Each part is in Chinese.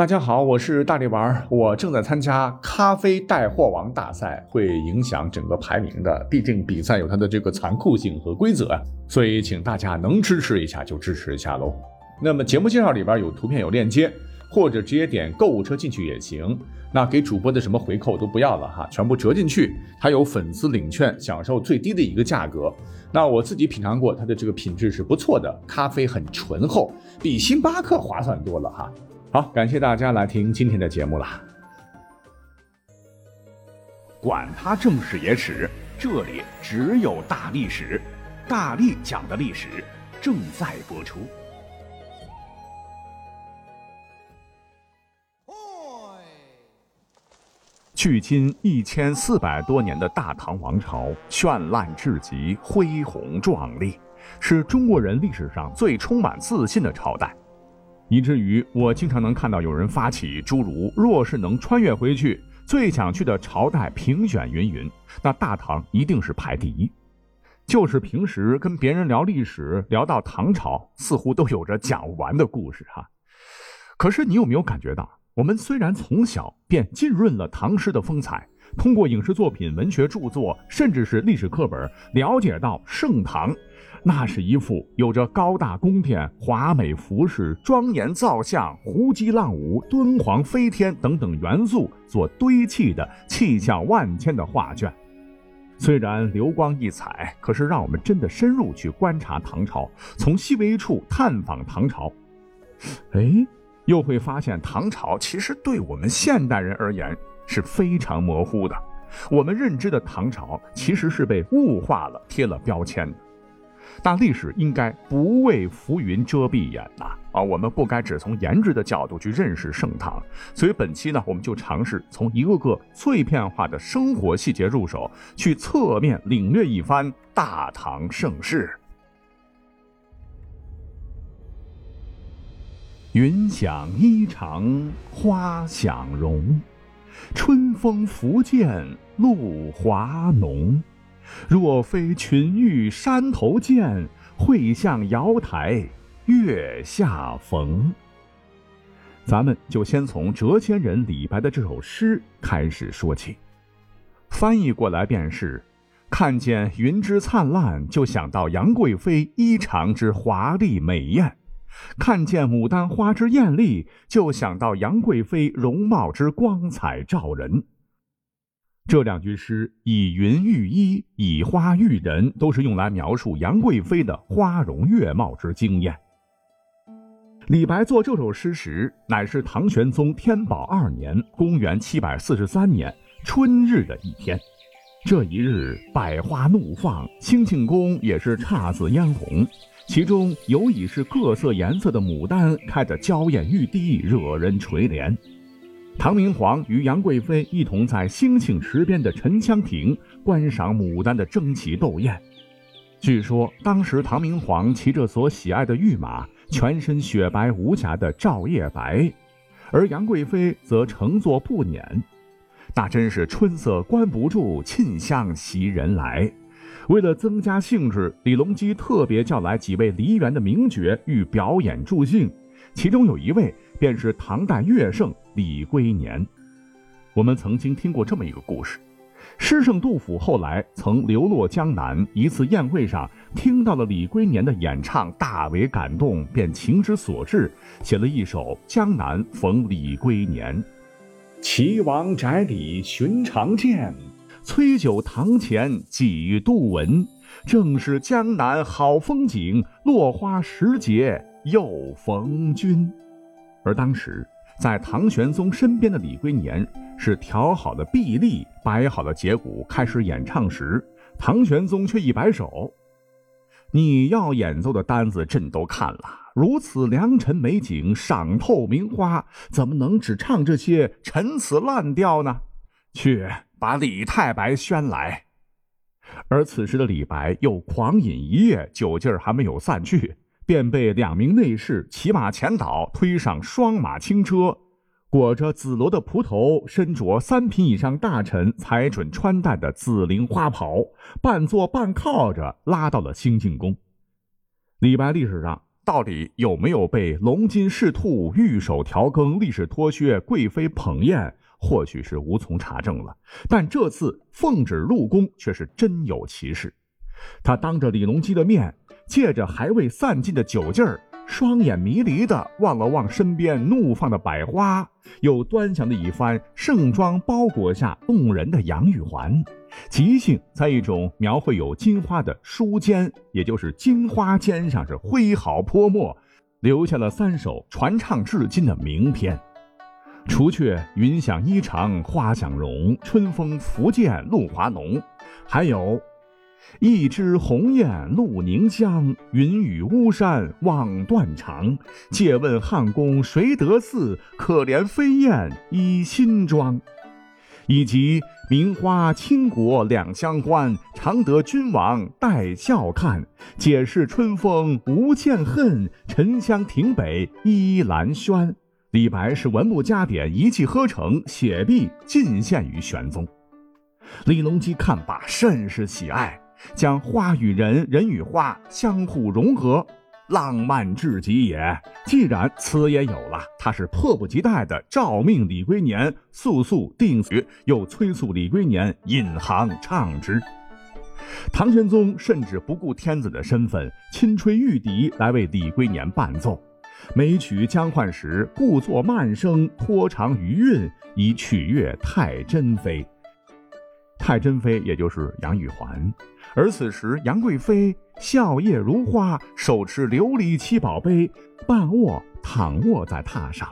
大家好，我是大力丸，我正在参加咖啡带货王大赛，会影响整个排名的。毕竟比赛有它的这个残酷性和规则，所以请大家能支持一下就支持一下喽。那么节目介绍里边有图片有链接，或者直接点购物车进去也行。那给主播的什么回扣都不要了哈，全部折进去，还有粉丝领券，享受最低的一个价格。那我自己品尝过，它的这个品质是不错的，咖啡很醇厚，比星巴克划算多了哈。好，感谢大家来听今天的节目啦。管他正史野史，这里只有大历史，大力讲的历史正在播出。距今一千四百多年的大唐王朝，绚烂至极，恢宏壮丽，是中国人历史上最充满自信的朝代。以至于我经常能看到有人发起诸如“若是能穿越回去，最想去的朝代评选云云”，那大唐一定是排第一。就是平时跟别人聊历史，聊到唐朝，似乎都有着讲不完的故事哈。可是你有没有感觉到，我们虽然从小便浸润了唐诗的风采，通过影视作品、文学著作，甚至是历史课本，了解到盛唐。那是一幅有着高大宫殿、华美服饰、庄严造像、胡姬浪舞、敦煌飞天等等元素所堆砌的气象万千的画卷。虽然流光溢彩，可是让我们真的深入去观察唐朝，从细微处探访唐朝，哎，又会发现唐朝其实对我们现代人而言是非常模糊的。我们认知的唐朝其实是被物化了、贴了标签的。但历史应该不为浮云遮蔽眼呐！啊，我们不该只从颜值的角度去认识盛唐。所以本期呢，我们就尝试从一个个碎片化的生活细节入手，去侧面领略一番大唐盛世。云想衣裳花想容，春风拂槛露华浓。若非群玉山头见，会向瑶台月下逢。咱们就先从谪仙人李白的这首诗开始说起，翻译过来便是：看见云之灿烂，就想到杨贵妃衣裳之华丽美艳；看见牡丹花之艳丽，就想到杨贵妃容貌之光彩照人。这两句诗以云喻衣，以花喻人，都是用来描述杨贵妃的花容月貌之惊艳。李白作这首诗时，乃是唐玄宗天宝二年（公元743年）春日的一天。这一日，百花怒放，兴庆宫也是姹紫嫣红，其中尤以是各色颜色的牡丹开得娇艳欲滴，惹人垂怜。唐明皇与杨贵妃一同在兴庆池边的沉香亭观赏牡丹的争奇斗艳。据说当时唐明皇骑着所喜爱的御马，全身雪白无瑕的照夜白，而杨贵妃则乘坐步辇，那真是春色关不住，沁香袭人来。为了增加兴致，李隆基特别叫来几位梨园的名角欲表演助兴，其中有一位便是唐代乐圣。李龟年，我们曾经听过这么一个故事：诗圣杜甫后来曾流落江南，一次宴会上听到了李龟年的演唱，大为感动，便情之所至，写了一首《江南逢李龟年》：岐王宅里寻常见，崔九堂前几度闻。正是江南好风景，落花时节又逢君。而当时。在唐玄宗身边的李龟年是调好了臂力，摆好了节鼓，开始演唱时，唐玄宗却一摆手：“你要演奏的单子朕都看了，如此良辰美景，赏透名花，怎么能只唱这些陈词滥调呢？去把李太白宣来。”而此时的李白又狂饮一夜，酒劲儿还没有散去。便被两名内侍骑马前导，推上双马轻车，裹着紫罗的蒲头，身着三品以上大臣才准穿戴的紫绫花袍，半坐半靠着拉到了兴庆宫。李白历史上到底有没有被龙金侍兔御手调羹、历史脱靴、贵妃捧宴，或许是无从查证了。但这次奉旨入宫却是真有其事。他当着李隆基的面，借着还未散尽的酒劲儿。双眼迷离地望了望身边怒放的百花，又端详了一番盛装包裹下动人的杨玉环，即兴在一种描绘有金花的书笺，也就是金花笺上是挥毫泼墨，留下了三首传唱至今的名篇：除却云想衣裳花想容，春风拂槛露华浓，还有。一枝红艳露凝香，云雨巫山枉断肠。借问汉宫谁得似？可怜飞燕倚新妆。以及名花倾国两相欢，常得君王带笑看。解释春风无限恨，沉香亭北依兰轩。李白是文部加点，一气呵成，写毕进献于玄宗。李隆基看罢，甚是喜爱。将花与人，人与花相互融合，浪漫至极也。既然词也有了，他是迫不及待的诏命李龟年速速定曲，又催促李龟年引行唱之。唐玄宗甚至不顾天子的身份，亲吹玉笛来为李龟年伴奏。每曲将换时，故作慢声，拖长余韵，以取悦太真妃。太真妃也就是杨玉环。而此时，杨贵妃笑靥如花，手持琉璃七宝杯，半卧躺卧在榻上，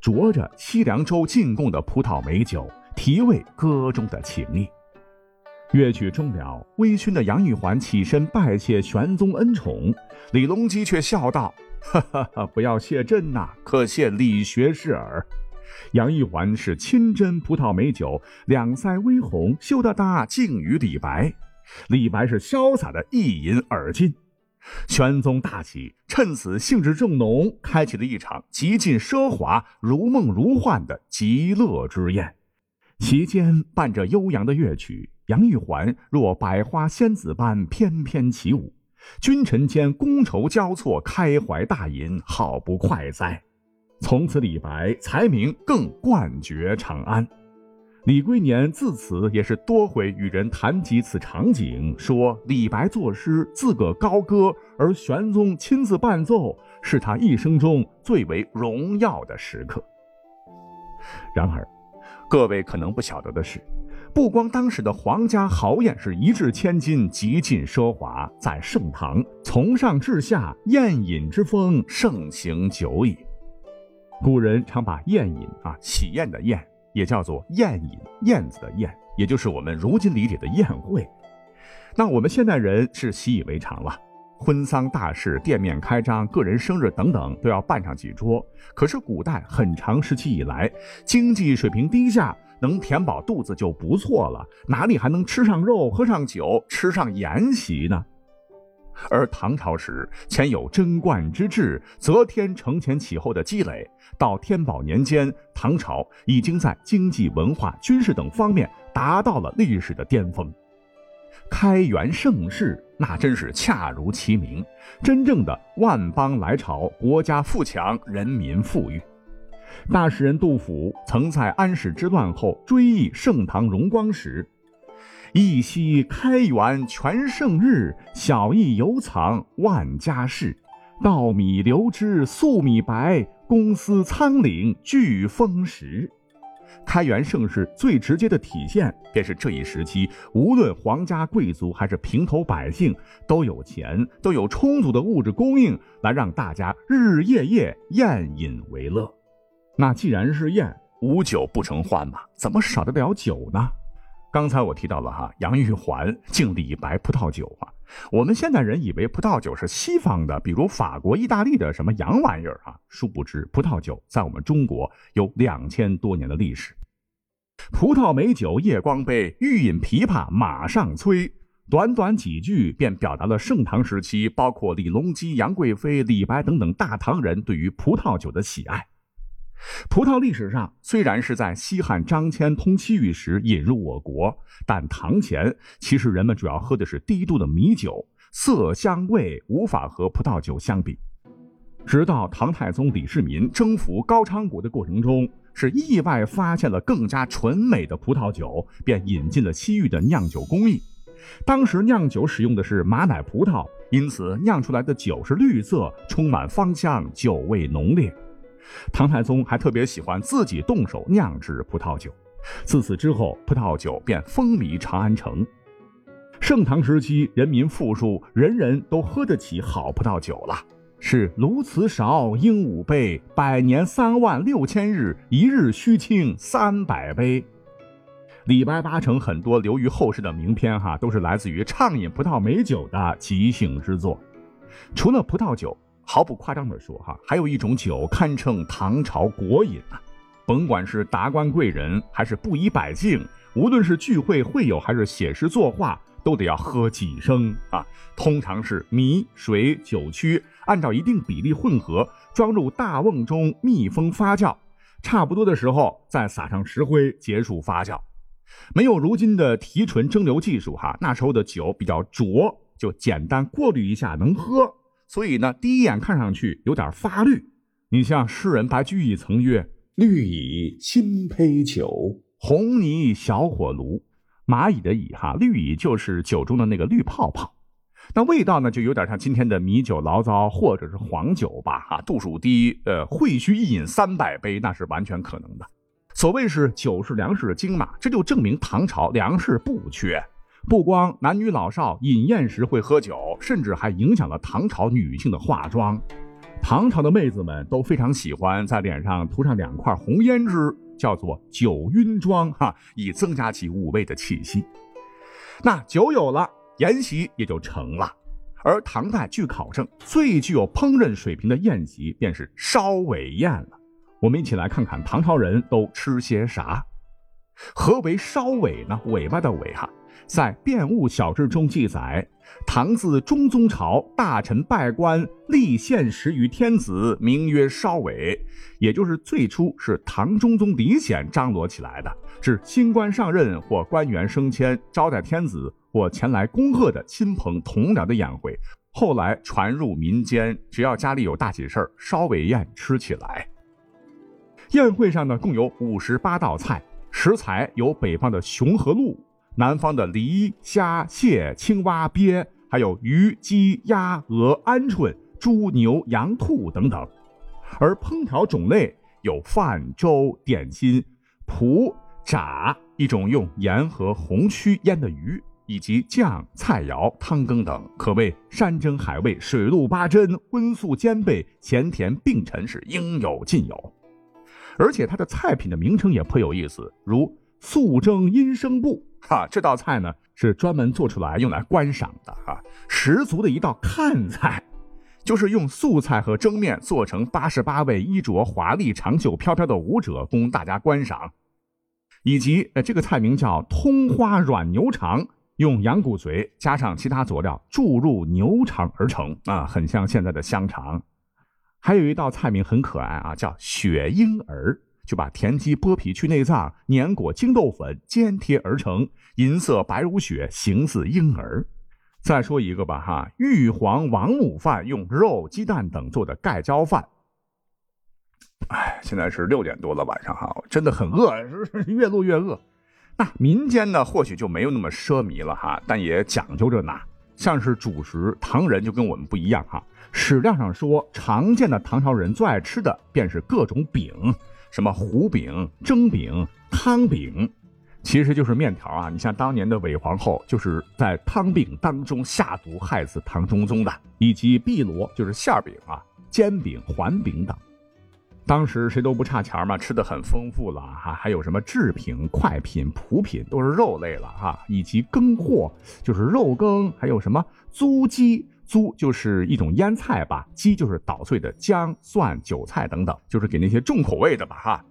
酌着西凉州进贡的葡萄美酒，提味歌中的情意。乐曲终了，微醺的杨玉环起身拜谢玄宗恩宠，李隆基却笑道：“哈哈哈，不要谢朕呐，可谢李学士耳。”杨玉环是亲斟葡萄美酒，两腮微红，羞答答敬于李白。李白是潇洒的一饮而尽，玄宗大喜，趁此兴致正浓，开启了一场极尽奢华、如梦如幻的极乐之宴。其间伴着悠扬的乐曲，杨玉环若百花仙子般翩翩起舞，君臣间觥筹交错，开怀大饮，好不快哉！从此，李白才名更冠绝长安。李龟年自此也是多回与人谈及此场景，说李白作诗自个高歌，而玄宗亲自伴奏，是他一生中最为荣耀的时刻。然而，各位可能不晓得的是，不光当时的皇家豪宴是一掷千金，极尽奢华，在盛唐从上至下宴饮之风盛行久矣。古人常把宴饮啊，喜宴的宴。也叫做宴饮，燕子的燕，也就是我们如今理解的宴会。那我们现代人是习以为常了，婚丧大事、店面开张、个人生日等等，都要办上几桌。可是古代很长时期以来，经济水平低下，能填饱肚子就不错了，哪里还能吃上肉、喝上酒、吃上筵席呢？而唐朝时，前有贞观之治，则天承前启后的积累，到天宝年间，唐朝已经在经济、文化、军事等方面达到了历史的巅峰。开元盛世，那真是恰如其名，真正的万邦来朝，国家富强，人民富裕。大诗人杜甫曾在安史之乱后追忆盛唐荣光时。一夕开元全盛日，小邑犹藏万家事。稻米流脂粟米白，公私仓廪俱丰实。开元盛世最直接的体现，便是这一时期，无论皇家贵族还是平头百姓，都有钱，都有充足的物质供应，来让大家日日夜夜宴饮为乐。那既然是宴，无酒不成欢嘛，怎么少得了酒呢？刚才我提到了哈，杨玉环敬李白葡萄酒啊。我们现代人以为葡萄酒是西方的，比如法国、意大利的什么洋玩意儿啊。殊不知，葡萄酒在我们中国有两千多年的历史。葡萄美酒夜光杯，欲饮琵琶马上催。短短几句便表达了盛唐时期，包括李隆基、杨贵妃、李白等等大唐人对于葡萄酒的喜爱。葡萄历史上虽然是在西汉张骞通西域时引入我国，但唐前其实人们主要喝的是低度的米酒，色香味无法和葡萄酒相比。直到唐太宗李世民征服高昌国的过程中，是意外发现了更加纯美的葡萄酒，便引进了西域的酿酒工艺。当时酿酒使用的是马奶葡萄，因此酿出来的酒是绿色，充满芳香，酒味浓烈。唐太宗还特别喜欢自己动手酿制葡萄酒，自此之后，葡萄酒便风靡长安城。盛唐时期，人民富庶，人人都喝得起好葡萄酒了。是鸬鹚勺，鹦鹉杯，百年三万六千日，一日须倾三百杯。李白八成很多流于后世的名篇，哈，都是来自于畅饮葡萄美酒的即兴之作。除了葡萄酒，毫不夸张地说，哈，还有一种酒堪称唐朝国饮啊！甭管是达官贵人，还是布衣百姓，无论是聚会会友，还是写诗作画，都得要喝几升啊！通常是米、水、酒曲按照一定比例混合，装入大瓮中密封发酵，差不多的时候再撒上石灰结束发酵。没有如今的提纯蒸馏技术，哈，那时候的酒比较浊，就简单过滤一下能喝。所以呢，第一眼看上去有点发绿。你像诗人白居易曾曰：“绿蚁新醅酒，红泥小火炉。”蚂蚁的蚁哈，绿蚁就是酒中的那个绿泡泡。那味道呢，就有点像今天的米酒、醪糟或者是黄酒吧，哈，度数低，呃，会须一饮三百杯，那是完全可能的。所谓是酒是粮食的精嘛，这就证明唐朝粮食不缺。不光男女老少饮宴时会喝酒，甚至还影响了唐朝女性的化妆。唐朝的妹子们都非常喜欢在脸上涂上两块红胭脂，叫做酒晕妆，哈，以增加其妩媚的气息。那酒有了，宴席也就成了。而唐代据考证，最具有烹饪水平的宴席便是烧尾宴了。我们一起来看看唐朝人都吃些啥。何为烧尾呢？尾巴的尾哈，在《变物小志》中记载，唐自中宗朝，大臣拜官，立献食于天子，名曰烧尾，也就是最初是唐中宗李显张罗起来的，是新官上任或官员升迁招待天子或前来恭贺的亲朋同僚的宴会。后来传入民间，只要家里有大喜事儿，烧尾宴吃起来。宴会上呢，共有五十八道菜，食材有北方的熊和鹿，南方的梨、虾、蟹、青蛙、鳖，还有鱼、鸡、鸭、鹅、鹌鹑、猪、牛、羊、兔等等。而烹调种类有饭、粥、点心、蒲、炸一种用盐和红曲腌的鱼，以及酱、菜肴、汤羹等，可谓山珍海味、水陆八珍、荤素兼备、咸甜并陈，是应有尽有。而且它的菜品的名称也颇有意思，如素蒸阴生布，哈，这道菜呢是专门做出来用来观赏的，哈，十足的一道看菜，就是用素菜和蒸面做成八十八位衣着华丽、长袖飘飘的舞者供大家观赏，以及呃这个菜名叫通花软牛肠，用羊骨髓加上其他佐料注入牛肠而成，啊，很像现在的香肠。还有一道菜名很可爱啊，叫雪婴儿，就把田鸡剥皮去内脏，碾裹精豆粉煎贴而成，银色白如雪，形似婴儿。再说一个吧，哈，玉皇王母饭，用肉、鸡蛋等做的盖浇饭。哎，现在是六点多了，晚上哈，真的很饿，越录越饿。那民间呢，或许就没有那么奢靡了哈，但也讲究着呢。像是主食，唐人就跟我们不一样哈。史料上说，常见的唐朝人最爱吃的便是各种饼，什么糊饼、蒸饼、汤饼，其实就是面条啊。你像当年的韦皇后，就是在汤饼当中下毒害死唐中宗的，以及碧螺，就是馅饼啊、煎饼、环饼等。当时谁都不差钱嘛，吃的很丰富了哈。还有什么制品、快品、普品，都是肉类了哈，以及羹货，就是肉羹，还有什么租鸡。租就是一种腌菜吧，鸡就是捣碎的姜、蒜、韭菜等等，就是给那些重口味的吧哈。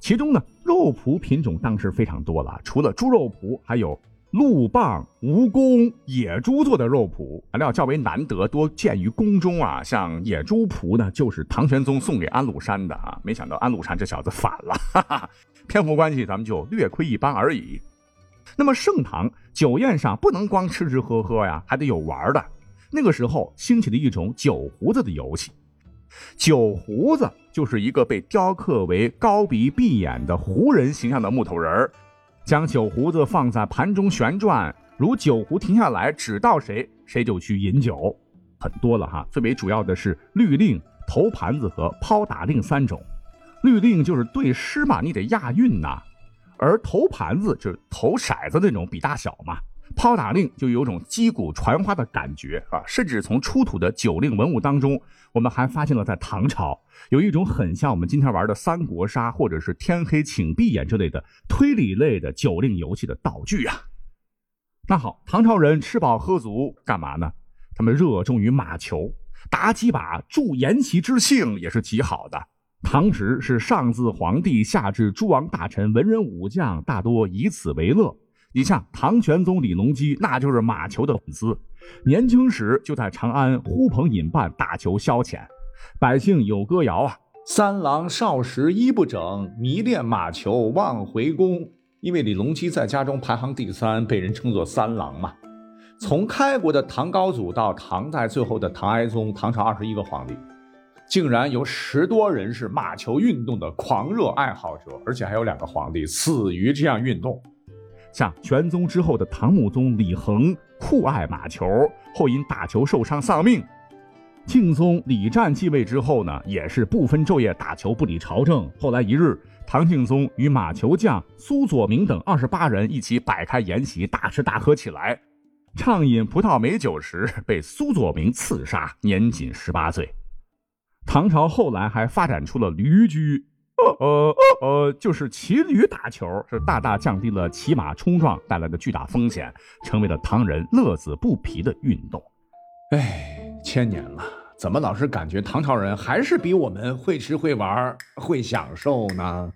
其中呢，肉脯品种当时非常多了，除了猪肉脯，还有鹿蚌、蜈蚣、野猪做的肉脯，材料较为难得，多见于宫中啊。像野猪脯呢，就是唐玄宗送给安禄山的啊。没想到安禄山这小子反了，哈哈。篇幅关系，咱们就略窥一斑而已。那么盛唐酒宴上不能光吃吃喝喝呀，还得有玩的。那个时候兴起的一种酒壶子的游戏，酒胡子就是一个被雕刻为高鼻闭眼的胡人形象的木头人儿，将酒胡子放在盘中旋转，如酒壶停下来指到谁，谁就去饮酒。很多了哈，最为主要的是律令、投盘子和抛打令三种。律令就是对诗嘛，你得押韵呐；而投盘子就是投骰子那种比大小嘛。抛打令就有种击鼓传花的感觉啊，甚至从出土的酒令文物当中，我们还发现了在唐朝有一种很像我们今天玩的三国杀或者是天黑请闭眼之类的推理类的酒令游戏的道具啊。那好，唐朝人吃饱喝足干嘛呢？他们热衷于马球，打几把助筵席之兴也是极好的。唐时是上自皇帝，下至诸王大臣、文人武将，大多以此为乐。你像唐玄宗李隆基，那就是马球的粉丝，年轻时就在长安呼朋引伴打球消遣。百姓有歌谣啊：“三郎少时衣不整，迷恋马球忘回宫。”因为李隆基在家中排行第三，被人称作三郎嘛。从开国的唐高祖到唐代最后的唐哀宗，唐朝二十一个皇帝，竟然有十多人是马球运动的狂热爱好者，而且还有两个皇帝死于这样运动。像玄宗之后的唐穆宗李恒酷爱马球，后因打球受伤丧命。敬宗李湛继位之后呢，也是不分昼夜打球，不理朝政。后来一日，唐敬宗与马球将苏佐明等二十八人一起摆开筵席，大吃大喝起来。畅饮葡萄美酒时，被苏佐明刺杀，年仅十八岁。唐朝后来还发展出了驴驹。呃呃，就是骑驴打球，是大大降低了骑马冲撞带来的巨大风险，成为了唐人乐此不疲的运动。哎，千年了，怎么老是感觉唐朝人还是比我们会吃会玩会享受呢？